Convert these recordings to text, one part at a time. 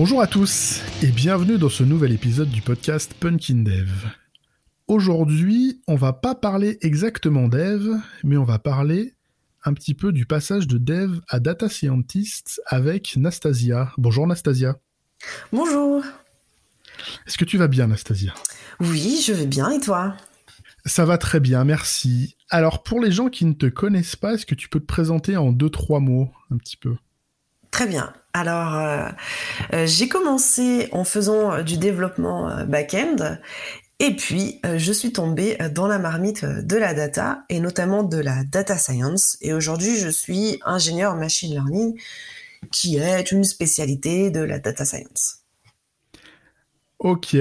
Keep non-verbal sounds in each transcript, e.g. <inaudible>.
Bonjour à tous et bienvenue dans ce nouvel épisode du podcast Punkin Dev. Aujourd'hui, on va pas parler exactement dev, mais on va parler un petit peu du passage de dev à data scientist avec Nastasia. Bonjour Nastasia. Bonjour. Est-ce que tu vas bien Nastasia? Oui, je vais bien et toi? Ça va très bien, merci. Alors pour les gens qui ne te connaissent pas, est-ce que tu peux te présenter en deux trois mots un petit peu? Très bien. Alors, euh, euh, j'ai commencé en faisant du développement euh, back-end et puis je suis tombée dans la marmite de la data et notamment de la data science. Et aujourd'hui, je suis ingénieur machine learning qui est une spécialité de la data science. Ok.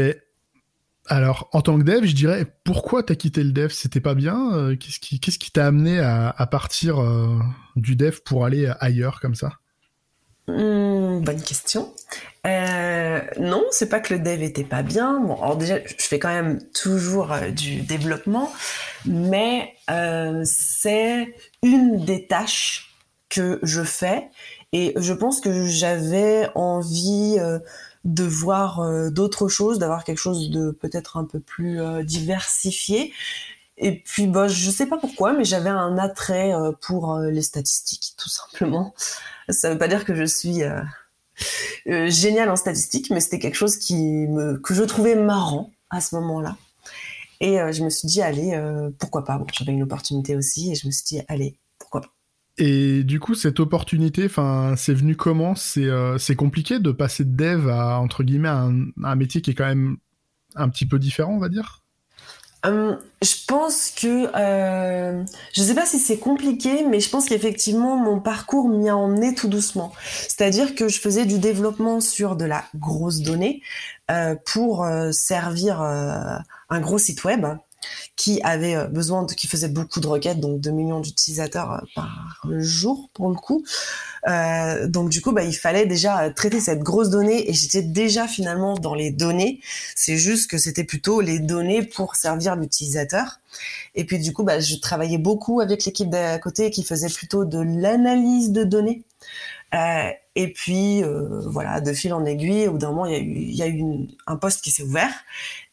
Alors, en tant que dev, je dirais, pourquoi t'as quitté le dev? C'était pas bien Qu'est-ce qui t'a amené à partir du dev pour aller ailleurs comme ça? Hmm, bonne question. Euh, non, c'est pas que le dev était pas bien. Bon, alors déjà, je fais quand même toujours euh, du développement, mais euh, c'est une des tâches que je fais et je pense que j'avais envie de voir d'autres choses, d'avoir quelque chose de peut-être un peu plus diversifié. Et puis, bah, je sais pas pourquoi, mais j'avais un attrait pour les statistiques, tout simplement. Ça veut pas dire que je suis euh, euh, géniale en statistiques, mais c'était quelque chose qui me, que je trouvais marrant à ce moment-là. Et euh, je me suis dit, allez, pourquoi pas? J'avais une opportunité aussi, et je me suis dit, allez, pourquoi pas? Et du coup, cette opportunité, c'est venu comment? C'est compliqué de passer de dev à entre guillemets un, un métier qui est quand même un petit peu différent, on va dire? Euh, je pense que euh, je sais pas si c'est compliqué, mais je pense qu'effectivement mon parcours m'y a emmené tout doucement. C'est-à-dire que je faisais du développement sur de la grosse donnée euh, pour euh, servir euh, un gros site web qui avait euh, besoin qui faisait beaucoup de requêtes, donc 2 millions d'utilisateurs euh, par jour pour le coup. Euh, donc du coup, bah, il fallait déjà traiter cette grosse donnée et j'étais déjà finalement dans les données. C'est juste que c'était plutôt les données pour servir l'utilisateur. Et puis du coup, bah, je travaillais beaucoup avec l'équipe d'à côté qui faisait plutôt de l'analyse de données. Et puis voilà, de fil en aiguille, au bout d'un moment, il y a eu, un poste qui s'est ouvert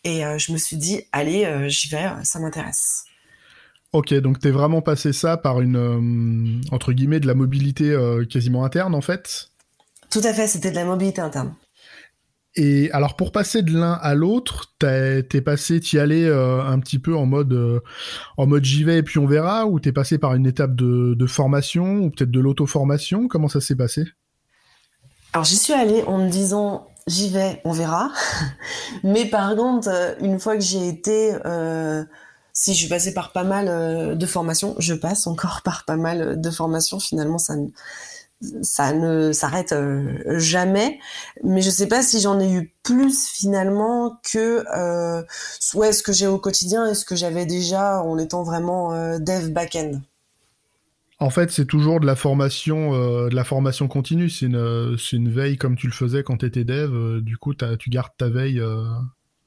et euh, je me suis dit, allez, euh, j'y vais, ça m'intéresse. Ok, donc t'es vraiment passé ça par une euh, entre guillemets de la mobilité euh, quasiment interne en fait? Tout à fait, c'était de la mobilité interne. Et alors pour passer de l'un à l'autre, t'es passé, t'y allais euh, un petit peu en mode euh, en mode j'y vais et puis on verra, ou t'es passé par une étape de, de formation ou peut-être de l'auto-formation? Comment ça s'est passé? Alors j'y suis allée en me disant j'y vais, on verra. <laughs> Mais par contre, euh, une fois que j'y ai été, euh, si je suis passée par pas mal euh, de formations, je passe encore par pas mal de formations. Finalement, ça ne, ne s'arrête jamais. Mais je sais pas si j'en ai eu plus finalement que soit ce que j'ai au quotidien et ce que j'avais déjà en étant vraiment dev back-end. En fait, c'est toujours de la formation, euh, de la formation continue. C'est une, c'est une veille comme tu le faisais quand tu étais dev. Euh, du coup, tu gardes ta veille euh,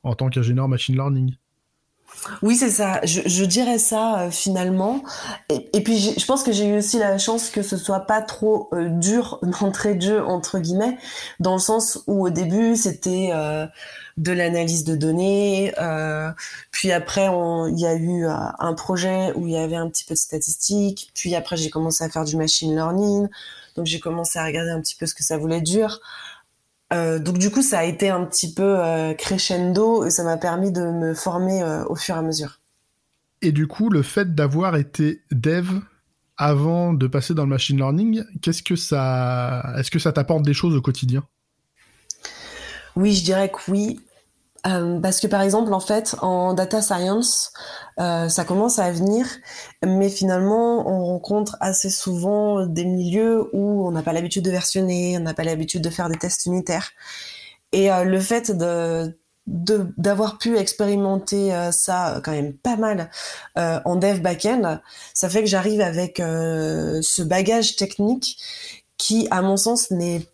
en tant qu'ingénieur machine learning. Oui, c'est ça. Je, dirais ça euh, finalement. Et, puis, je pense que j'ai eu aussi la chance que ce soit pas trop euh, dur d'entrée de jeu entre guillemets, dans le sens où au début c'était euh, de l'analyse de données, puis après il y a eu un projet où il y avait un petit peu de statistiques, puis après j'ai commencé à faire du machine learning, donc j'ai commencé à regarder un petit peu ce que ça voulait dire. Euh, donc du coup, ça a été un petit peu euh, crescendo et ça m'a permis de me former euh, au fur et à mesure. Et du coup, le fait d'avoir été dev avant de passer dans le machine learning, qu'est-ce que ça, est-ce que ça t'apporte des choses au quotidien? Oui, je dirais que oui. Euh, parce que par exemple, en fait, en data science, euh, ça commence à venir, mais finalement, on rencontre assez souvent des milieux où on n'a pas l'habitude de versionner, on n'a pas l'habitude de faire des tests unitaires. Et euh, le fait d'avoir pu expérimenter ça quand même pas mal en dev backend, ça fait que j'arrive avec ce bagage technique qui, à mon sens, n'est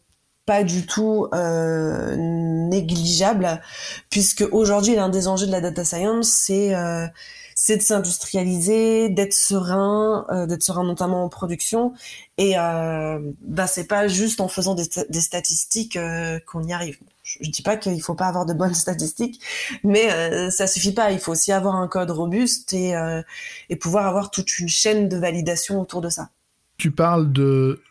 pas du tout euh, négligeable, puisque aujourd'hui l'un des enjeux de la data science, c'est c'est de s'industrialiser, d'être serein, euh, d'être serein notamment en production. Et euh, bah, c'est pas juste en faisant des, statistiques euh, qu'on y arrive. Je, je dis pas qu'il faut pas avoir de bonnes <laughs> statistiques, mais euh, ça suffit pas. Il faut aussi avoir un code robuste euh, et pouvoir avoir toute une chaîne de validation autour de ça. Tu parles de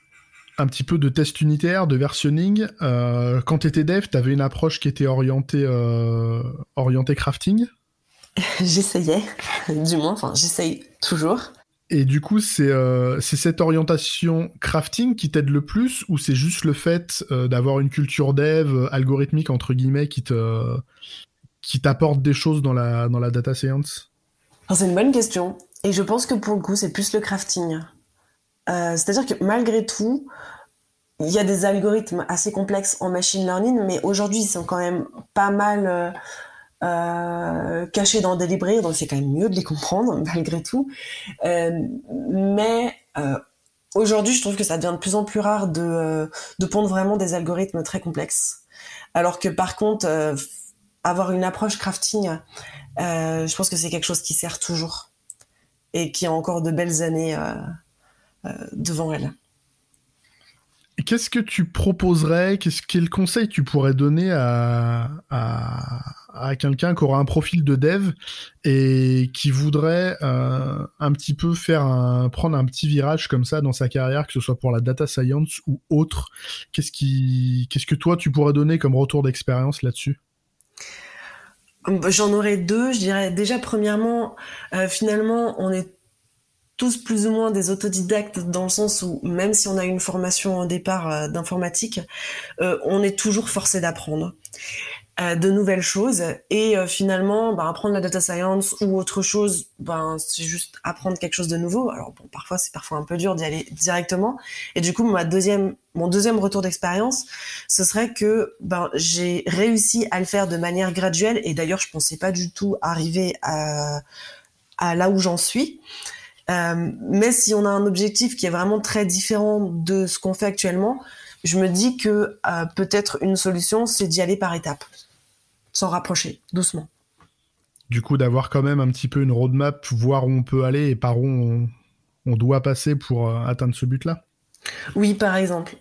un petit peu de test unitaire, de versionning. Euh, quand tu étais dev, tu avais une approche qui était orientée, euh, orientée crafting <laughs> J'essayais, <laughs> du moins, enfin j'essaye toujours. Et du coup, c'est euh, cette orientation crafting qui t'aide le plus ou c'est juste le fait euh, d'avoir une culture dev algorithmique entre guillemets qui te qui t'apporte des choses dans la dans la data science? Alors, C'est une bonne question. Et je pense que pour le coup, c'est plus le crafting. Euh, C'est-à-dire que malgré tout, il y a des algorithmes assez complexes en machine learning, mais aujourd'hui, ils sont quand même pas mal euh, euh, cachés dans des librairies, donc c'est quand même mieux de les comprendre <laughs> malgré tout. Mais aujourd'hui, je trouve que ça devient de plus en plus rare de, de pondre vraiment des algorithmes très complexes. Alors que par contre, avoir une approche crafting, je pense que c'est quelque chose qui sert toujours et qui a encore de belles années devant elle. Qu'est-ce que tu proposerais Qu'est-ce quel conseil tu pourrais donner à, à, à quelqu'un qui aura un profil de dev et qui voudrait euh, un petit peu faire un, prendre un petit virage comme ça dans sa carrière, que ce soit pour la data science ou autre? Qu'est-ce que toi tu pourrais donner comme retour d'expérience là-dessus? J'en aurais deux, je dirais. Déjà, premièrement, euh, finalement, on est tous plus ou moins des autodidactes dans le sens où même si on a une formation au départ euh, d'informatique, euh, on est toujours forcé d'apprendre euh, de nouvelles choses. Et finalement ben, apprendre la data science ou autre chose ben c'est juste apprendre quelque chose de nouveau. Alors bon parfois c'est parfois un peu dur d'y aller directement. Et du coup ma deuxième mon deuxième retour d'expérience ce serait que ben j'ai réussi à le faire de manière graduelle. Et d'ailleurs je pensais pas du tout arriver à là où j'en suis euh, mais si on a un objectif qui est vraiment très différent de ce qu'on fait actuellement je me dis que euh, peut-être une solution, c'est d'y aller par étapes, s'en rapprocher, doucement. Du coup, d'avoir quand même un petit peu une roadmap, voir où on peut aller et par où on, on doit passer pour euh, atteindre ce but-là. Oui, par exemple.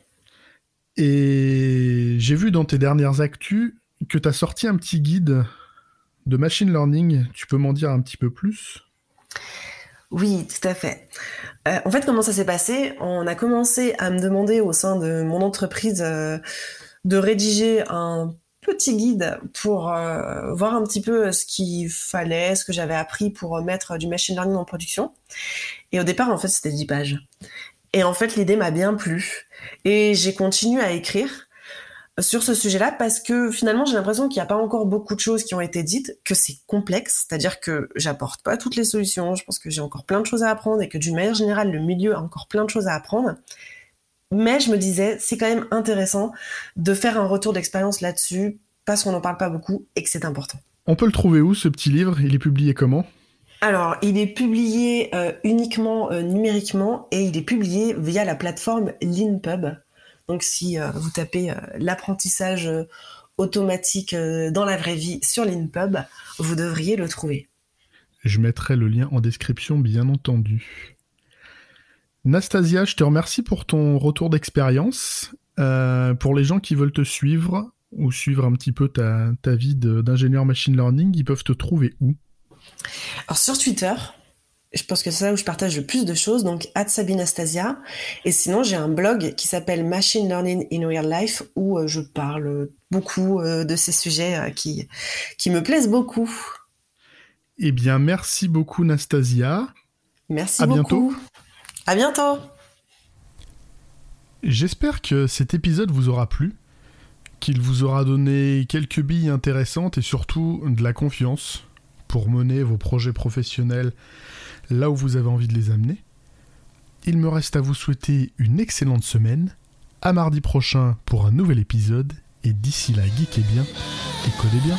Et j'ai vu dans tes dernières actus que tu as sorti un petit guide de machine learning. Tu peux m'en dire un petit peu plus? Oui, tout à fait. Euh, en fait, comment ça s'est passé? On a commencé à me demander au sein de mon entreprise euh, de rédiger un petit guide pour euh, voir un petit peu ce qu'il fallait, ce que j'avais appris pour mettre du machine learning en production. Et au départ, en fait, c'était 10 pages. Et en fait, l'idée m'a bien plu. Et j'ai continué à écrire sur ce sujet-là parce que finalement, j'ai l'impression qu'il n'y a pas encore beaucoup de choses qui ont été dites, que c'est complexe, c'est-à-dire que j'apporte pas toutes les solutions. Je pense que j'ai encore plein de choses à apprendre et que d'une manière générale, le milieu a encore plein de choses à apprendre. Mais je me disais, c'est quand même intéressant de faire un retour d'expérience là-dessus parce qu'on n'en parle pas beaucoup et que c'est important. On peut le trouver où ce petit livre? Il est publié comment? Alors, il est publié euh, uniquement euh, numériquement et il est publié via la plateforme LeanPub. Donc, si euh, vous tapez euh, l'apprentissage euh, automatique dans la vraie vie sur LeanPub, vous devriez le trouver. Je mettrai le lien en description, bien entendu. Nastasia, je te remercie pour ton retour d'expérience. Euh, pour les gens qui veulent te suivre ou suivre un petit peu ta, ta vie d'ingénieur machine learning, ils peuvent te trouver où? Alors sur Twitter, je pense que c'est là où je partage le plus de choses, donc @sabinastasia. Et sinon, j'ai un blog qui s'appelle Machine Learning in Real Life où euh, je parle beaucoup euh, de ces sujets euh, qui qui me plaisent beaucoup. Eh bien, merci beaucoup Nastasia. Merci À beaucoup. bientôt. À bientôt. J'espère que cet épisode vous aura plu, qu'il vous aura donné quelques billes intéressantes et surtout de la confiance pour mener vos projets professionnels là où vous avez envie de les amener. Il me reste à vous souhaiter une excellente semaine, à mardi prochain pour un nouvel épisode, et d'ici là, geekez bien et codez bien.